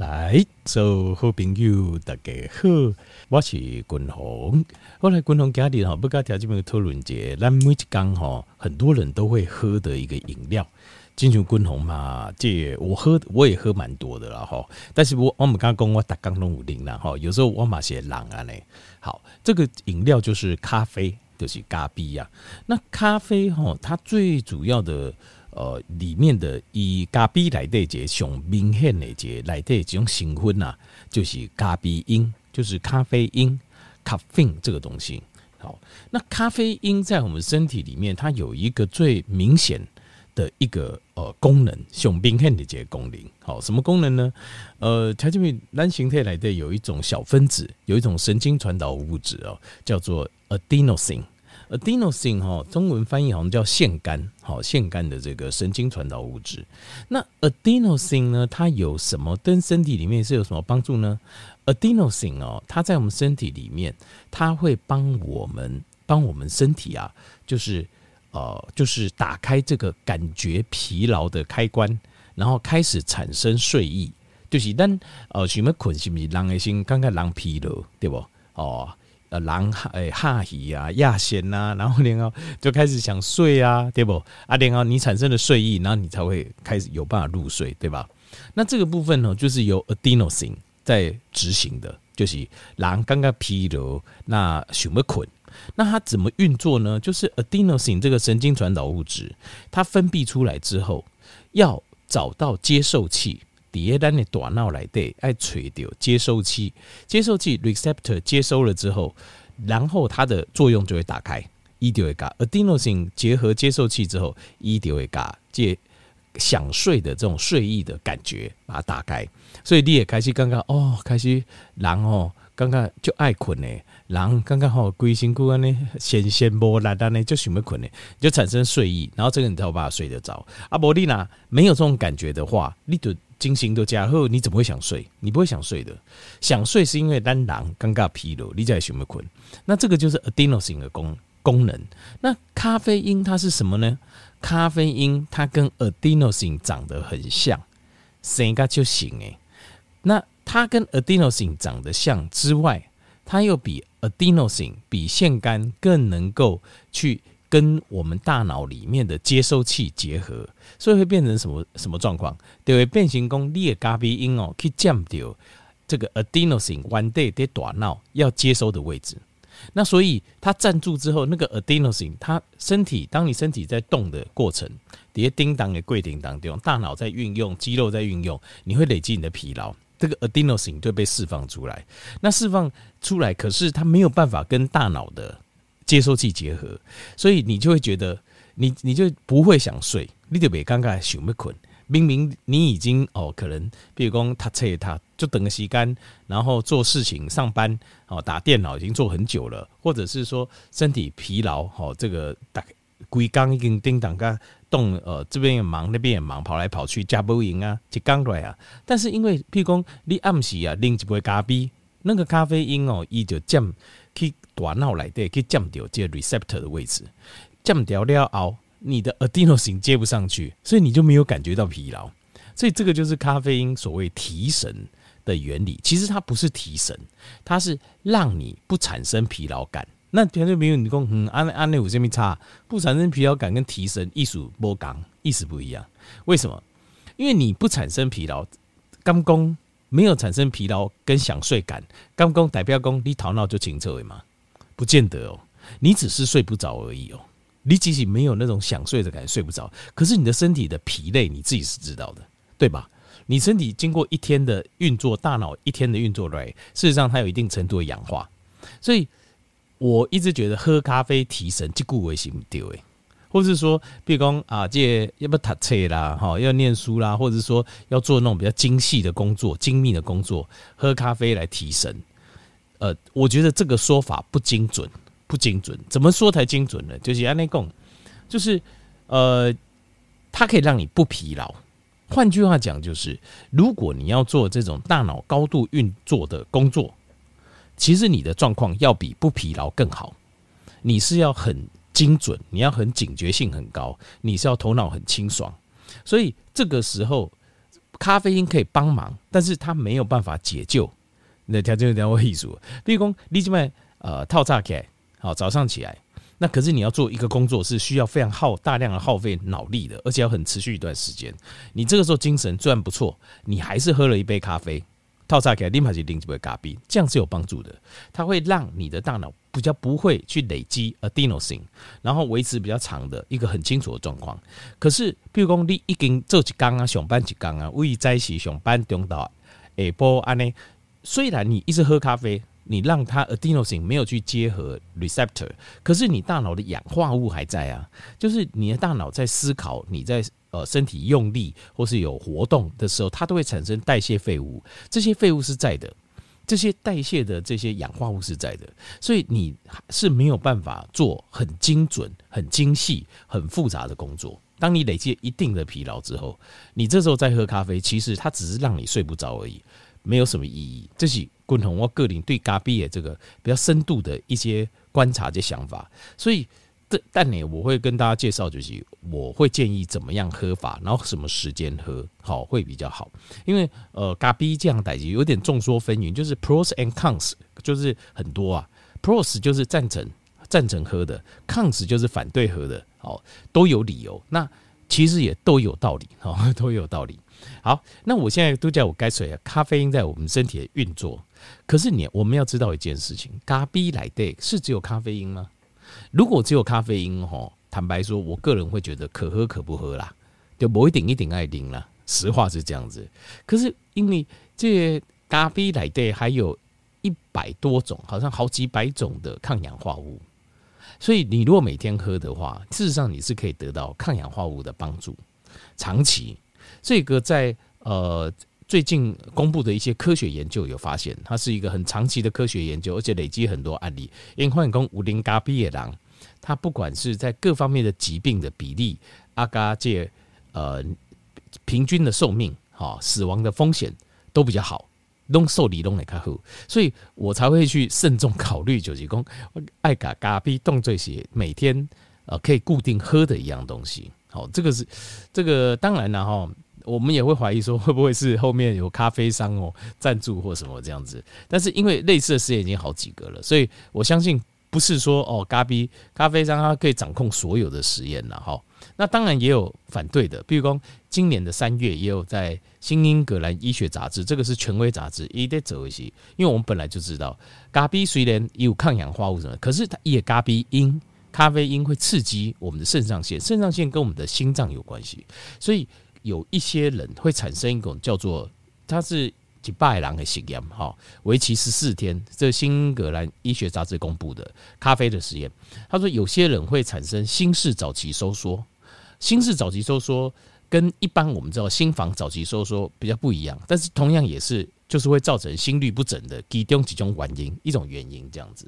来，所有好朋友大家好，我是君鸿。后来君鸿家里哈不跟条这边讨论节，咱每一天哈很多人都会喝的一个饮料，进入君鸿嘛，这我喝我也喝蛮多的了哈。但是我我们刚刚讲我打刚弄五零了哈，有时候我嘛些冷啊呢。好，这个饮料就是咖啡，就是咖啡呀。那咖啡哈，它最主要的。呃，里面的以咖啡来对这上明显的这来对这种成分呐，就是咖啡因，就是咖啡因，咖啡因这个东西。好，那咖啡因在我们身体里面，它有一个最明显的一个呃功能，上明显的这个功能。好，什么功能呢？呃，它这边单形态来的有一种小分子，有一种神经传导物质哦，叫做 adenosine。Adenosine 哈，中文翻译好像叫腺苷，好，腺苷的这个神经传导物质。那 Adenosine 呢，它有什么对身体里面是有什么帮助呢？Adenosine 哦，它在我们身体里面，它会帮我们帮我们身体啊，就是呃，就是打开这个感觉疲劳的开关，然后开始产生睡意。就是当呃，什么困是不是人的心刚刚人疲劳，对不？哦。呃，狼诶，哈喜啊，亚仙呐，然后然后就开始想睡啊，对不？啊，然后你产生了睡意，然后你才会开始有办法入睡，对吧？那这个部分呢，就是由 adenosine 在执行的，就是狼刚刚疲劳，那什么困，那它怎么运作呢？就是 adenosine 这个神经传导物质，它分泌出来之后，要找到接受器。底下单的大脑来对，爱垂掉接收器，接收器 receptor 接收了之后，然后它的作用就会打开，一就会嘎 adenosine 结合接收器之后，一就会嘎接想睡的这种睡意的感觉，把它打开。所以你也开始刚刚哦，开始然后刚刚就爱困呢，然后刚刚好龟心骨安呢，先先波来单呢就想要困呢，就产生睡意，然后这个你才有办法睡得着。阿伯丽娜没有这种感觉的话，你就。精神都加厚，你怎么会想睡？你不会想睡的。想睡是因为单狼尴尬疲劳，你在想要困。那这个就是 adenosine 的功功能。那咖啡因它是什么呢？咖啡因它跟 adenosine 长得很像，生个就行诶。那它跟 adenosine 长得像之外，它又比 adenosine 比腺苷更能够去。跟我们大脑里面的接收器结合，所以会变成什么什么状况？就会变形功裂咖啡因哦，去降掉这个 adenosine one day 的大脑要接收的位置。那所以它站住之后，那个 adenosine 它身体，当你身体在动的过程，底下叮当的跪叮当中，大脑在运用，肌肉在运用，你会累积你的疲劳，这个 adenosine 就被释放出来。那释放出来，可是它没有办法跟大脑的。接收器结合，所以你就会觉得你你就不会想睡，你就别尴尬想不困。明明你已经哦，可能比如说他车他就等个时间，然后做事情上班哦，打电脑已经做很久了，或者是说身体疲劳哦，这个打龟缸已经叮当个动呃，这边也忙那边也忙，跑来跑去加不赢啊，就刚来啊。但是因为譬如说你暗时啊，拎一杯咖啡，那个咖啡因哦，伊就降。去大脑来对，去降掉这个 receptor 的位置，降掉了后，你的 adenosine 接不上去，所以你就没有感觉到疲劳。所以这个就是咖啡因所谓提神的原理。其实它不是提神，它是让你不产生疲劳感。那平时没有你讲，嗯，安安内有什么差？不产生疲劳感跟提神艺术不同，意思不一样。为什么？因为你不产生疲劳，刚工。没有产生疲劳跟想睡感，刚刚代表功你头脑就清澈了吗？不见得哦，你只是睡不着而已哦。你即使没有那种想睡的感觉，睡不着，可是你的身体的疲累你自己是知道的，对吧？你身体经过一天的运作，大脑一天的运作来，事实上它有一定程度的氧化，所以我一直觉得喝咖啡提神，这固为是不对的。或是说，比如讲啊，这要不读册啦，哈，要念书啦，或者说要做那种比较精细的工作、精密的工作，喝咖啡来提神。呃，我觉得这个说法不精准，不精准。怎么说才精准呢？就是按呢讲，就是呃，它可以让你不疲劳。换句话讲，就是如果你要做这种大脑高度运作的工作，其实你的状况要比不疲劳更好。你是要很。精准，你要很警觉性很高，你是要头脑很清爽，所以这个时候咖啡因可以帮忙，但是它没有办法解救。那条件有点我意思，比如讲你这边呃套炸开，好早上起来，那可是你要做一个工作是需要非常耗大量的耗费脑力的，而且要很持续一段时间。你这个时候精神虽然不错，你还是喝了一杯咖啡。套餐起来，立马就拎几杯咖啡，这样是有帮助的。它会让你的大脑比较不会去累积 adenosine，然后维持比较长的一个很清楚的状况。可是，比如说你已经做一工啊，上班一工啊，为在一起上班中到下波安尼？虽然你一直喝咖啡，你让它 adenosine 没有去结合 receptor，可是你大脑的氧化物还在啊，就是你的大脑在思考，你在。呃，身体用力或是有活动的时候，它都会产生代谢废物。这些废物是在的，这些代谢的这些氧化物是在的，所以你是没有办法做很精准、很精细、很复杂的工作。当你累积一定的疲劳之后，你这时候再喝咖啡，其实它只是让你睡不着而已，没有什么意义。这是共同我个人对咖啡的这个比较深度的一些观察、的想法，所以。但呢，我会跟大家介绍，就是我会建议怎么样喝法，然后什么时间喝好会比较好。因为呃，咖啡这样代有点众说纷纭，就是 pros and cons，就是很多啊。pros 就是赞成赞成喝的，cons 就是反对喝的，好都有理由。那其实也都有道理，好都有道理。好，那我现在都叫我该说啊，咖啡因在我们身体的运作。可是你我们要知道一件事情，咖啡来的是只有咖啡因吗？如果只有咖啡因，吼，坦白说，我个人会觉得可喝可不喝啦，就不一顶一顶爱顶啦。实话是这样子。可是因为这咖啡里面还有一百多种，好像好几百种的抗氧化物，所以你如果每天喝的话，事实上你是可以得到抗氧化物的帮助。长期这个在呃最近公布的一些科学研究有发现，它是一个很长期的科学研究，而且累积很多案例。因为换工五零咖啡的人，他不管是在各方面的疾病的比例，阿嘎这呃平均的寿命，哈，死亡的风险都比较好，拢受理拢来开喝，所以我才会去慎重考虑，就是讲爱咖咖啡当作是每天呃可以固定喝的一样东西。好，这个是这个当然了哈。我们也会怀疑说，会不会是后面有咖啡商哦赞助或什么这样子？但是因为类似的实验已经好几个了，所以我相信不是说哦咖啡咖啡商他可以掌控所有的实验了哈。那当然也有反对的，比如说今年的三月也有在《新英格兰医学杂志》，这个是权威杂志，也得走一些。因为我们本来就知道咖啡虽然有抗氧化物什么，可是它也咖啡因咖啡因会刺激我们的肾上腺，肾上腺跟我们的心脏有关系，所以。有一些人会产生一种叫做，它是几百人的实验，哈，为期十四天，这新英格兰医学杂志公布的咖啡的实验。他说有些人会产生心室早期收缩，心室早期收缩跟一般我们知道心房早期收缩比较不一样，但是同样也是就是会造成心律不整的其中几种原因，一种原因这样子。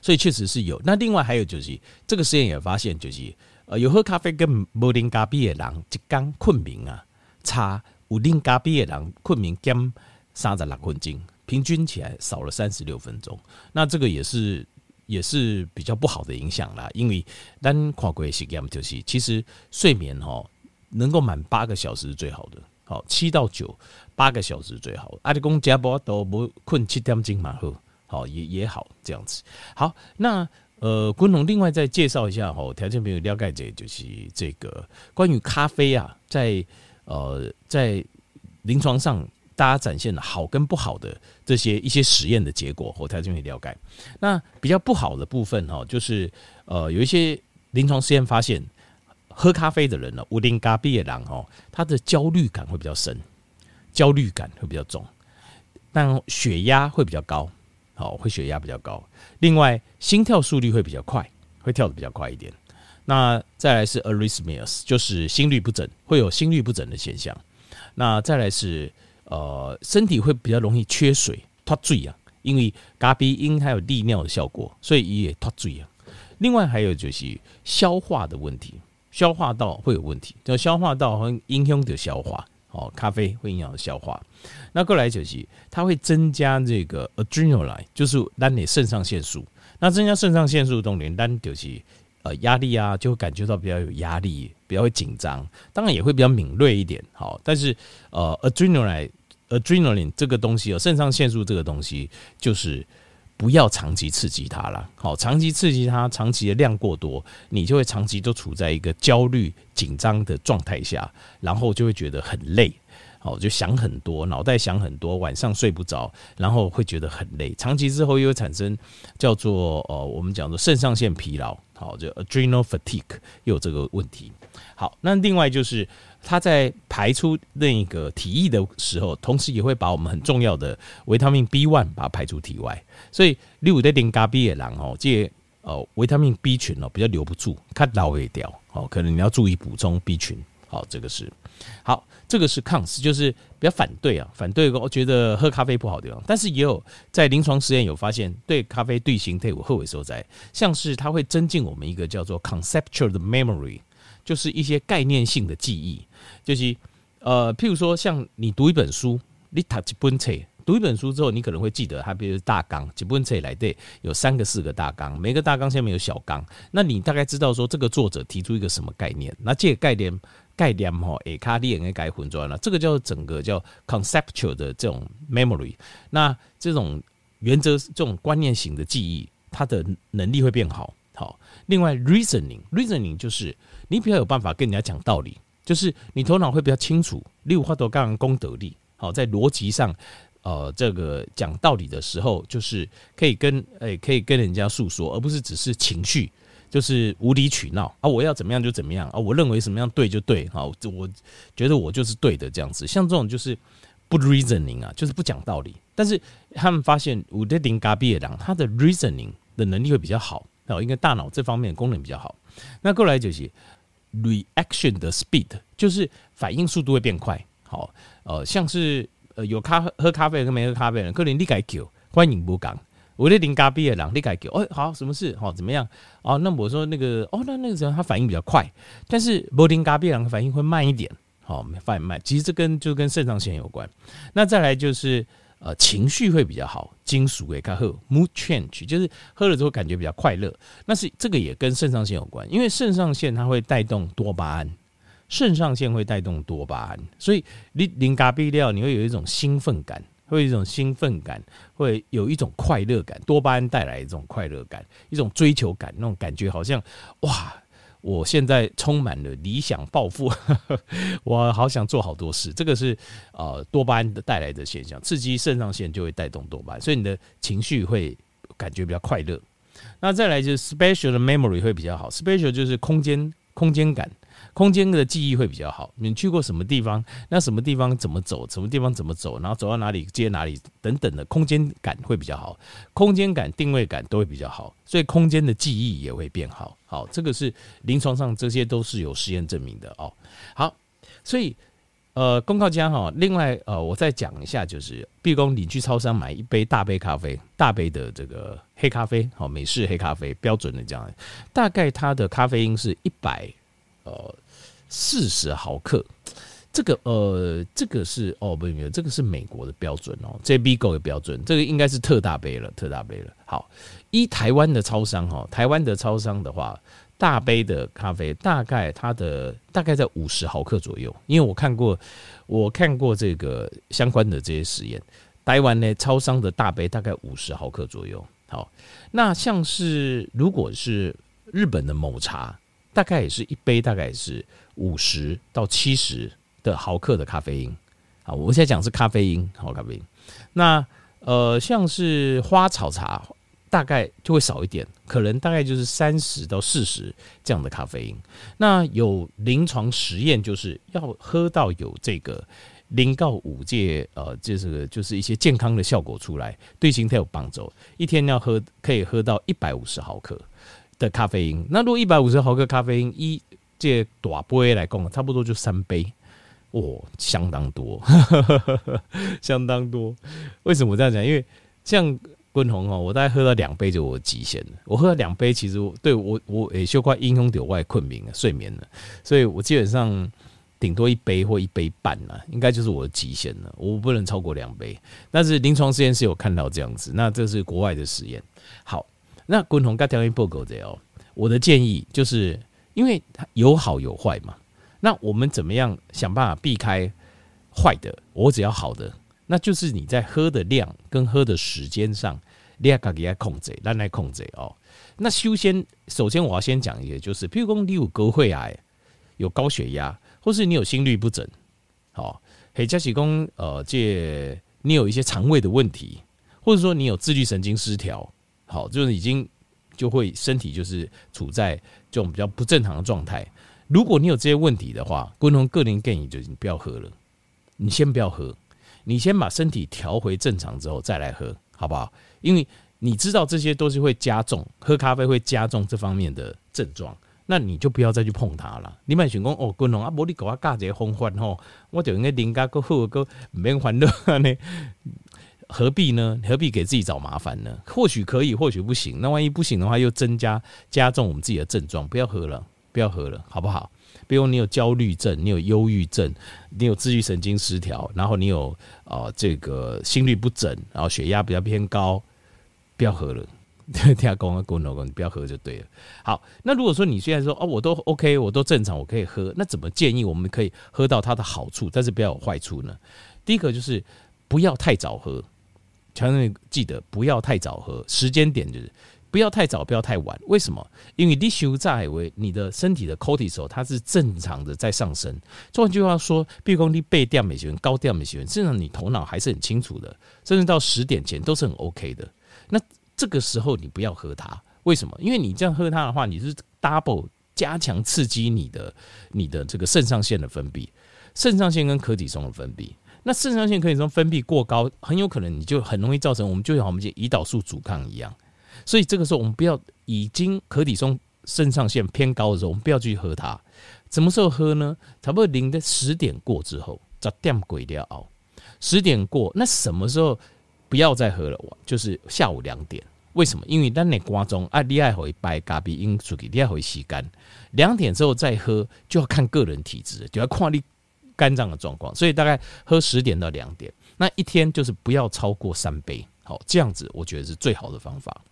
所以确实是有。那另外还有就是这个实验也发现就是。呃，有喝咖啡跟无啉咖啡的人，一天困眠啊差，有啉咖啡的人困眠减三十六分钟，平均起来少了三十六分钟。那这个也是也是比较不好的影响啦，因为单跨国实验就是，其实睡眠哦能够满八个小时是最好的，好七到九八个小时最好。阿里公加波都不困七点钟嘛，好，好也也好这样子。好，那。呃，昆龙另外再介绍一下哈，条件朋友了解这就是这个关于咖啡啊，在呃在临床上大家展现的好跟不好的这些一些实验的结果，和条件朋友了解。那比较不好的部分哈，就是呃有一些临床实验发现，喝咖啡的人呢，乌林咖啡的人哦，他的焦虑感会比较深，焦虑感会比较重，但血压会比较高。好，会血压比较高。另外，心跳速率会比较快，会跳得比较快一点。那再来是 arrhythmias，就是心律不整，会有心律不整的现象。那再来是呃，身体会比较容易缺水，脱水啊，因为咖啡因它有利尿的效果，所以也脱水啊。另外还有就是消化的问题，消化道会有问题，就消化道和影响的消化。哦，咖啡会影响消化。那过来就是，它会增加这个 adrenaline，就是让你肾上腺素。那增加肾上腺素动力，咱就是呃压力啊，就会感觉到比较有压力，比较会紧张，当然也会比较敏锐一点。好，但是呃，adrenaline adrenaline 这个东西哦，肾上腺素这个东西就是。不要长期刺激它了，好，长期刺激它，长期的量过多，你就会长期都处在一个焦虑、紧张的状态下，然后就会觉得很累，好，就想很多，脑袋想很多，晚上睡不着，然后会觉得很累，长期之后又会产生叫做呃，我们讲的肾上腺疲劳，好，就 adrenal fatigue 又有这个问题。好，那另外就是。它在排出那个体液的时候，同时也会把我们很重要的维他命 B one 把它排出体外。所以六五的零咖 B 的人哦，这呃维他命 B 群哦比较留不住，它老会掉哦，可能你要注意补充 B 群。好，这个是好，这个是 cons，就是比较反对啊，反对我觉得喝咖啡不好的地方。但是也有在临床实验有发现，对咖啡对形态有后尾所在，像是它会增进我们一个叫做 conceptual 的 memory。就是一些概念性的记忆，就是呃，譬如说，像你读一本书，你读一本册，读一本书之后，你可能会记得它，比如大纲，几本册来对，有三个、四个大纲，每个大纲下面有小纲，那你大概知道说这个作者提出一个什么概念，那这个概念概念哈，诶，卡你也应该改混转了，这个叫整个叫 conceptual 的这种 memory，那这种原则、这种观念型的记忆，它的能力会变好。好，另外 reasoning，reasoning 就是。你比较有办法跟人家讲道理，就是你头脑会比较清楚。例如话都刚刚功德力，好，在逻辑上，呃，这个讲道理的时候，就是可以跟诶、可以跟人家诉说，而不是只是情绪，就是无理取闹啊！我要怎么样就怎么样啊！我认为什么样对就对，好，我觉得我就是对的这样子。像这种就是不 reasoning 啊，就是不讲道理。但是他们发现，五的零咖比尔狼，他的 reasoning 的能力会比较好，哦，应该大脑这方面的功能比较好。那过来就是。Reaction 的 speed 就是反应速度会变快，好，呃，像是呃有咖喝咖啡跟没喝咖啡的人，可能你改叫欢迎不讲，我的零咖啡的人你改叫，哦，好，什么事？好，怎么样？哦，那我说那个，哦，那那个时候他反应比较快，但是无零咖啡的人反应会慢一点，好，反应慢，其实这跟就跟肾上腺有关。那再来就是。呃，情绪会比较好，金属也看喝 mood change，就是喝了之后感觉比较快乐。那是这个也跟肾上腺有关，因为肾上腺它会带动多巴胺，肾上腺会带动多巴胺，所以你零咖啡料你会有一种兴奋感，会有一种兴奋感，会有一种快乐感，多巴胺带来一种快乐感，一种追求感，那种感觉好像哇。我现在充满了理想抱负，我好想做好多事。这个是呃多巴胺的带来的现象，刺激肾上腺就会带动多巴胺，所以你的情绪会感觉比较快乐。那再来就是 special 的 memory 会比较好 special 就是空间空间感。空间的记忆会比较好。你去过什么地方？那什么地方怎么走？什么地方怎么走？然后走到哪里接哪里等等的空间感会比较好，空间感、定位感都会比较好，所以空间的记忆也会变好。好，这个是临床上这些都是有实验证明的哦。好，所以呃，公告家哈，另外呃，我再讲一下，就是，毕恭你去超商买一杯大杯咖啡，大杯的这个黑咖啡，好，美式黑咖啡，标准的这样，大概它的咖啡因是一百呃。四十毫克，这个呃，这个是哦，不，没有，这个是美国的标准哦，JBGO 的标准，这个应该是特大杯了，特大杯了。好，一台湾的超商哈，台湾的超商的话，大杯的咖啡大概它的大概在五十毫克左右，因为我看过，我看过这个相关的这些实验，台湾呢超商的大杯大概五十毫克左右。好，那像是如果是日本的某茶，大概也是一杯，大概是。五十到七十的毫克的咖啡因，好，我现在讲是咖啡因，好，咖啡因。那呃，像是花草茶，大概就会少一点，可能大概就是三十到四十这样的咖啡因。那有临床实验，就是要喝到有这个零到五戒，呃，就是就是一些健康的效果出来，对形态有帮助。一天要喝可以喝到一百五十毫克的咖啡因。那如果一百五十毫克咖啡因一这大杯来讲，差不多就三杯，哦，相当多，相当多。为什么这样讲？因为像滚红哦，我大概喝了两杯就我极限了。我喝了两杯，其实对我我也修快英雄点外困眠了，睡眠了，所以我基本上顶多一杯或一杯半了，应该就是我的极限了。我不能超过两杯。但是临床实验是有看到这样子，那这是国外的实验。好，那滚筒该调音报告的哦。我的建议就是，因为它有好有坏嘛，那我们怎么样想办法避开坏的？我只要好的，那就是你在喝的量跟喝的时间上，你要给它控制，让来控制哦。那首先，首先我要先讲一个，就是譬如说你有高血压，有高血压，或是你有心律不整，好，或者是讲呃，这你有一些肠胃的问题，或者说你有自律神经失调，好，就是已经就会身体就是处在这种比较不正常的状态。如果你有这些问题的话，共同个人建议就是你不要喝了，你先不要喝，你先把身体调回正常之后再来喝，好不好？因为你知道这些都是会加重喝咖啡会加重这方面的症状，那你就不要再去碰它了。你买选工哦，滚龙啊，无你给我加这个风范吼，我就应该邻家个好个唔免烦恼呢，何必呢？何必给自己找麻烦呢？或许可以，或许不行。那万一不行的话，又增加加重我们自己的症状，不要喝了，不要喝了，好不好？比如你有焦虑症，你有忧郁症，你有自律神经失调，然后你有啊、呃、这个心律不整，然后血压比较偏高。不要喝了，听他讲啊，滚老公，你不要喝就对了。好，那如果说你现在说哦，我都 OK，我都正常，我可以喝，那怎么建议我们可以喝到它的好处，但是不要有坏处呢？第一个就是不要太早喝，强调记得不要太早喝，时间点就是不要太早，不要太晚。为什么？因为你修在为你的身体的 cortisol 它是正常的在上升。换句话说，比如说你背调美学高调美学，甚至你头脑还是很清楚的，甚至到十点前都是很 OK 的。那这个时候你不要喝它，为什么？因为你这样喝它的话，你是 double 加强刺激你的你的这个肾上腺的分泌，肾上腺跟可体松的分泌。那肾上腺可以说分泌过高，很有可能你就很容易造成我们就像我们讲胰岛素阻抗一样。所以这个时候我们不要已经可体松肾上腺偏高的时候，我们不要去喝它。什么时候喝呢？差不多零的十点过之后，十点过了后，十点过，那什么时候？不要再喝了，就是下午两点。为什么？因为当你瓜中啊，你爱回白咖啡因出去，你爱回吸干。两点之后再喝，就要看个人体质，就要看你肝脏的状况。所以大概喝十点到两点，那一天就是不要超过三杯。好，这样子我觉得是最好的方法。